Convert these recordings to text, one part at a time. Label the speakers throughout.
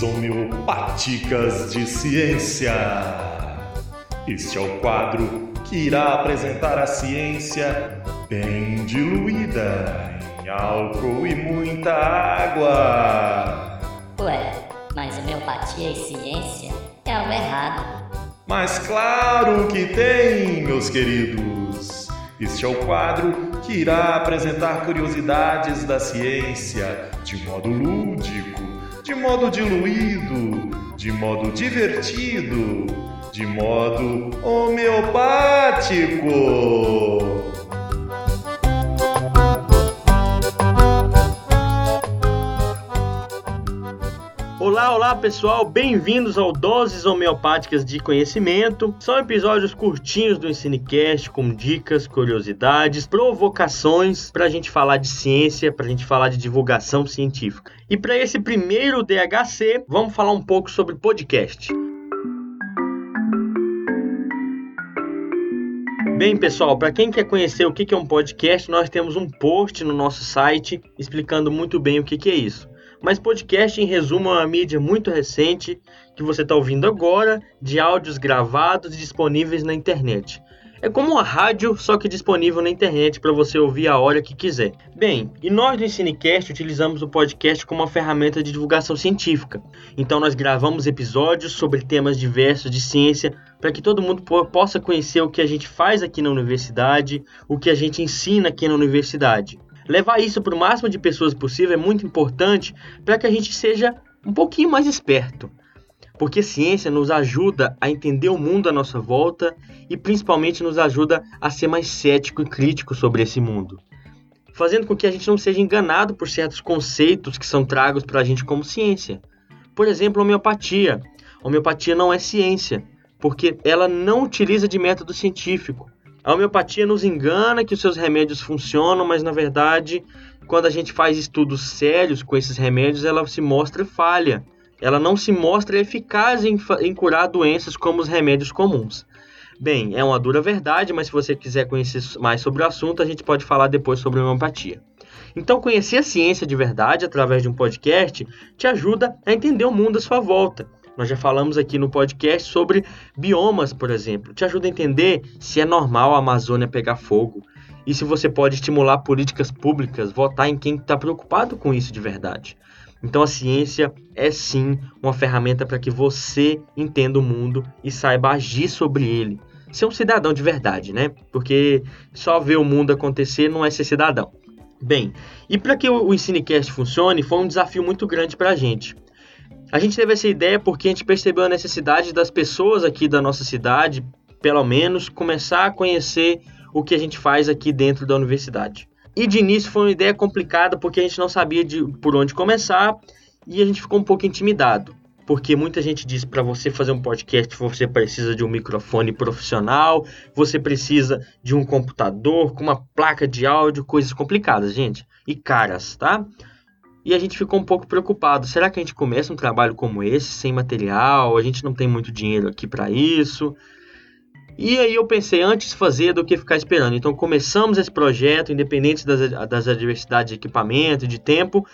Speaker 1: Doses homeopáticas de ciência. Este é o quadro que irá apresentar a ciência bem diluída em álcool e muita água.
Speaker 2: Ué, mas homeopatia e ciência é algo errado.
Speaker 1: Mas claro que tem, meus queridos. Este é o quadro que irá apresentar curiosidades da ciência de modo lúdico, de modo diluído, de modo divertido, de modo homeopático.
Speaker 3: Olá, olá pessoal, bem-vindos ao Doses Homeopáticas de Conhecimento. São episódios curtinhos do Ensinecast com dicas, curiosidades, provocações para a gente falar de ciência, para a gente falar de divulgação científica. E para esse primeiro DHC, vamos falar um pouco sobre podcast. Bem, pessoal, para quem quer conhecer o que é um podcast, nós temos um post no nosso site explicando muito bem o que é isso. Mas podcast, em resumo, é uma mídia muito recente que você está ouvindo agora, de áudios gravados e disponíveis na internet. É como uma rádio, só que disponível na internet para você ouvir a hora que quiser. Bem, e nós do Ensinecast utilizamos o podcast como uma ferramenta de divulgação científica. Então nós gravamos episódios sobre temas diversos de ciência para que todo mundo possa conhecer o que a gente faz aqui na universidade, o que a gente ensina aqui na universidade. Levar isso para o máximo de pessoas possível é muito importante para que a gente seja um pouquinho mais esperto. Porque ciência nos ajuda a entender o mundo à nossa volta e principalmente nos ajuda a ser mais cético e crítico sobre esse mundo. Fazendo com que a gente não seja enganado por certos conceitos que são tragos para a gente como ciência. Por exemplo, homeopatia. Homeopatia não é ciência, porque ela não utiliza de método científico. A homeopatia nos engana que os seus remédios funcionam, mas na verdade, quando a gente faz estudos sérios com esses remédios, ela se mostra falha. Ela não se mostra eficaz em, em curar doenças como os remédios comuns. Bem, é uma dura verdade, mas se você quiser conhecer mais sobre o assunto, a gente pode falar depois sobre homeopatia. Então, conhecer a ciência de verdade através de um podcast te ajuda a entender o mundo à sua volta nós já falamos aqui no podcast sobre biomas, por exemplo. Te ajuda a entender se é normal a Amazônia pegar fogo e se você pode estimular políticas públicas, votar em quem está preocupado com isso de verdade. Então a ciência é sim uma ferramenta para que você entenda o mundo e saiba agir sobre ele. Ser um cidadão de verdade, né? Porque só ver o mundo acontecer não é ser cidadão. Bem, e para que o Ensinecast funcione, foi um desafio muito grande para a gente. A gente teve essa ideia porque a gente percebeu a necessidade das pessoas aqui da nossa cidade, pelo menos, começar a conhecer o que a gente faz aqui dentro da universidade. E de início foi uma ideia complicada porque a gente não sabia de, por onde começar e a gente ficou um pouco intimidado. Porque muita gente diz para você fazer um podcast você precisa de um microfone profissional, você precisa de um computador com uma placa de áudio, coisas complicadas, gente, e caras, tá? E a gente ficou um pouco preocupado. Será que a gente começa um trabalho como esse, sem material? A gente não tem muito dinheiro aqui para isso. E aí eu pensei antes fazer do que ficar esperando. Então começamos esse projeto, independente das, das adversidades de equipamento, de tempo,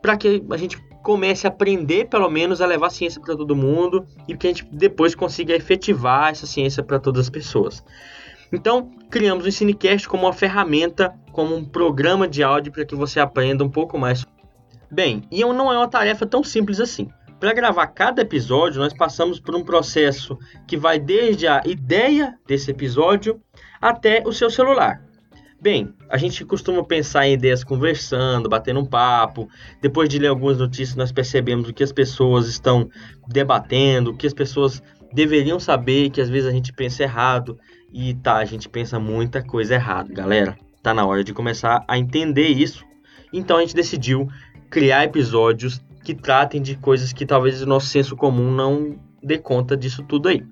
Speaker 3: para que a gente comece a aprender, pelo menos, a levar a ciência para todo mundo e que a gente depois consiga efetivar essa ciência para todas as pessoas. Então, criamos o Ensinecast como uma ferramenta, como um programa de áudio para que você aprenda um pouco mais Bem, e não é uma tarefa tão simples assim. Para gravar cada episódio, nós passamos por um processo que vai desde a ideia desse episódio até o seu celular. Bem, a gente costuma pensar em ideias conversando, batendo um papo. Depois de ler algumas notícias, nós percebemos o que as pessoas estão debatendo, o que as pessoas deveriam saber, que às vezes a gente pensa errado. E tá, a gente pensa muita coisa errada, galera. Tá na hora de começar a entender isso. Então a gente decidiu criar episódios que tratem de coisas que talvez o nosso senso comum não dê conta disso tudo aí.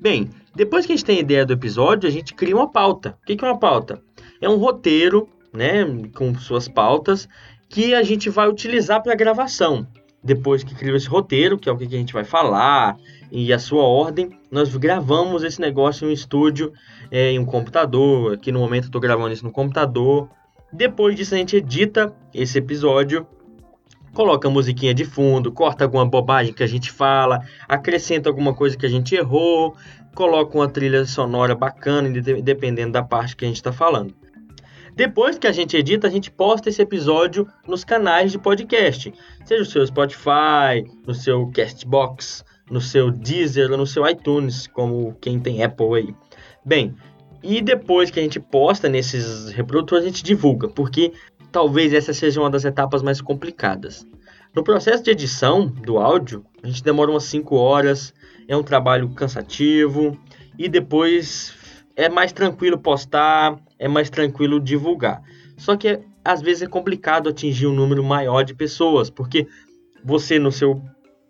Speaker 3: Bem, depois que a gente tem a ideia do episódio, a gente cria uma pauta. O que é uma pauta? É um roteiro, né, com suas pautas, que a gente vai utilizar para gravação. Depois que criou esse roteiro, que é o que a gente vai falar e a sua ordem, nós gravamos esse negócio em um estúdio, é, em um computador. Aqui no momento eu estou gravando isso no computador. Depois disso a gente edita esse episódio coloca musiquinha de fundo, corta alguma bobagem que a gente fala, acrescenta alguma coisa que a gente errou, coloca uma trilha sonora bacana, dependendo da parte que a gente está falando. Depois que a gente edita, a gente posta esse episódio nos canais de podcast, seja o seu Spotify, no seu Castbox, no seu Deezer ou no seu iTunes, como quem tem Apple aí. Bem, e depois que a gente posta nesses reprodutores, a gente divulga, porque talvez essa seja uma das etapas mais complicadas. No processo de edição do áudio, a gente demora umas 5 horas, é um trabalho cansativo e depois é mais tranquilo postar, é mais tranquilo divulgar. Só que às vezes é complicado atingir um número maior de pessoas, porque você, no seu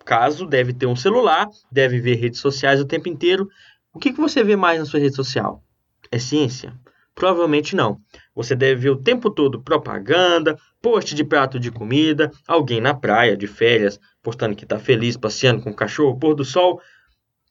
Speaker 3: caso, deve ter um celular, deve ver redes sociais o tempo inteiro. O que, que você vê mais na sua rede social? É ciência? Provavelmente não. Você deve ver o tempo todo propaganda, post de prato de comida, alguém na praia, de férias, postando que está feliz passeando com o cachorro, pôr do sol.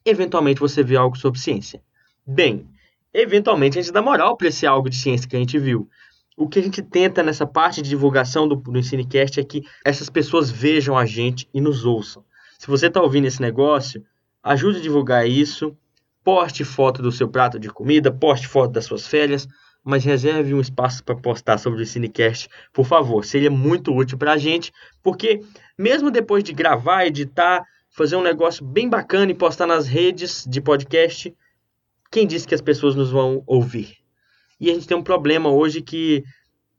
Speaker 3: Eventualmente você vê algo sobre ciência. Bem, eventualmente a gente dá moral para esse algo de ciência que a gente viu. O que a gente tenta nessa parte de divulgação do, do Ensinecast é que essas pessoas vejam a gente e nos ouçam. Se você está ouvindo esse negócio, ajude a divulgar isso, poste foto do seu prato de comida, poste foto das suas férias, mas reserve um espaço para postar sobre o Cinecast, por favor. Seria muito útil para a gente, porque mesmo depois de gravar, editar, fazer um negócio bem bacana e postar nas redes de podcast, quem disse que as pessoas nos vão ouvir? E a gente tem um problema hoje que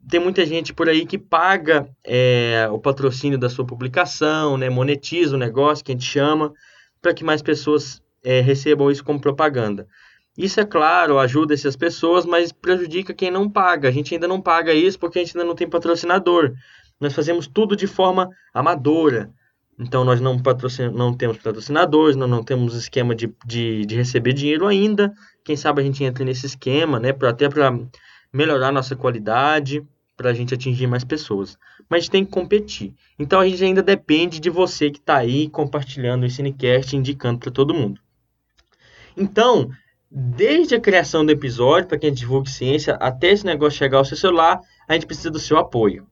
Speaker 3: tem muita gente por aí que paga é, o patrocínio da sua publicação, né, monetiza o negócio, que a gente chama, para que mais pessoas é, recebam isso como propaganda. Isso, é claro, ajuda essas pessoas, mas prejudica quem não paga. A gente ainda não paga isso porque a gente ainda não tem patrocinador. Nós fazemos tudo de forma amadora. Então nós não, patrocin... não temos patrocinadores, não, não temos esquema de, de, de, receber dinheiro ainda. Quem sabe a gente entra nesse esquema, né? Pra, até para melhorar nossa qualidade, para a gente atingir mais pessoas. Mas a gente tem que competir. Então a gente ainda depende de você que está aí compartilhando o Cinecast, indicando para todo mundo. Então, desde a criação do episódio, para quem divulgue ciência, até esse negócio chegar ao seu celular, a gente precisa do seu apoio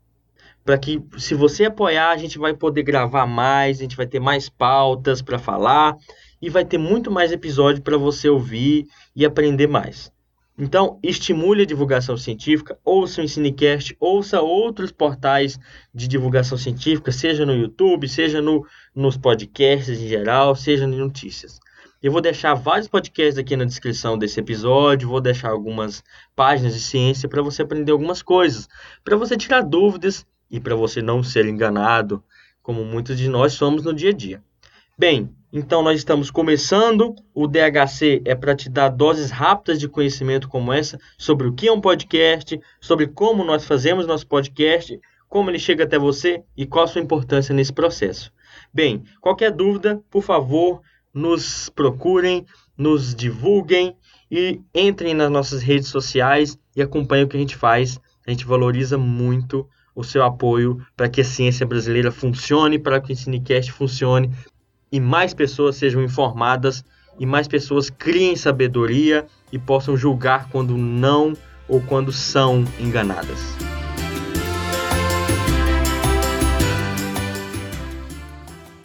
Speaker 3: para que, se você apoiar, a gente vai poder gravar mais, a gente vai ter mais pautas para falar e vai ter muito mais episódio para você ouvir e aprender mais. Então, estimule a divulgação científica, ouça o Ensinecast, ouça outros portais de divulgação científica, seja no YouTube, seja no, nos podcasts em geral, seja em notícias. Eu vou deixar vários podcasts aqui na descrição desse episódio, vou deixar algumas páginas de ciência para você aprender algumas coisas, para você tirar dúvidas e para você não ser enganado, como muitos de nós somos no dia a dia. Bem, então nós estamos começando. O DHC é para te dar doses rápidas de conhecimento como essa sobre o que é um podcast, sobre como nós fazemos nosso podcast, como ele chega até você e qual a sua importância nesse processo. Bem, qualquer dúvida, por favor, nos procurem, nos divulguem e entrem nas nossas redes sociais e acompanhem o que a gente faz. A gente valoriza muito o seu apoio para que a ciência brasileira funcione, para que o Cinecast funcione e mais pessoas sejam informadas e mais pessoas criem sabedoria e possam julgar quando não ou quando são enganadas.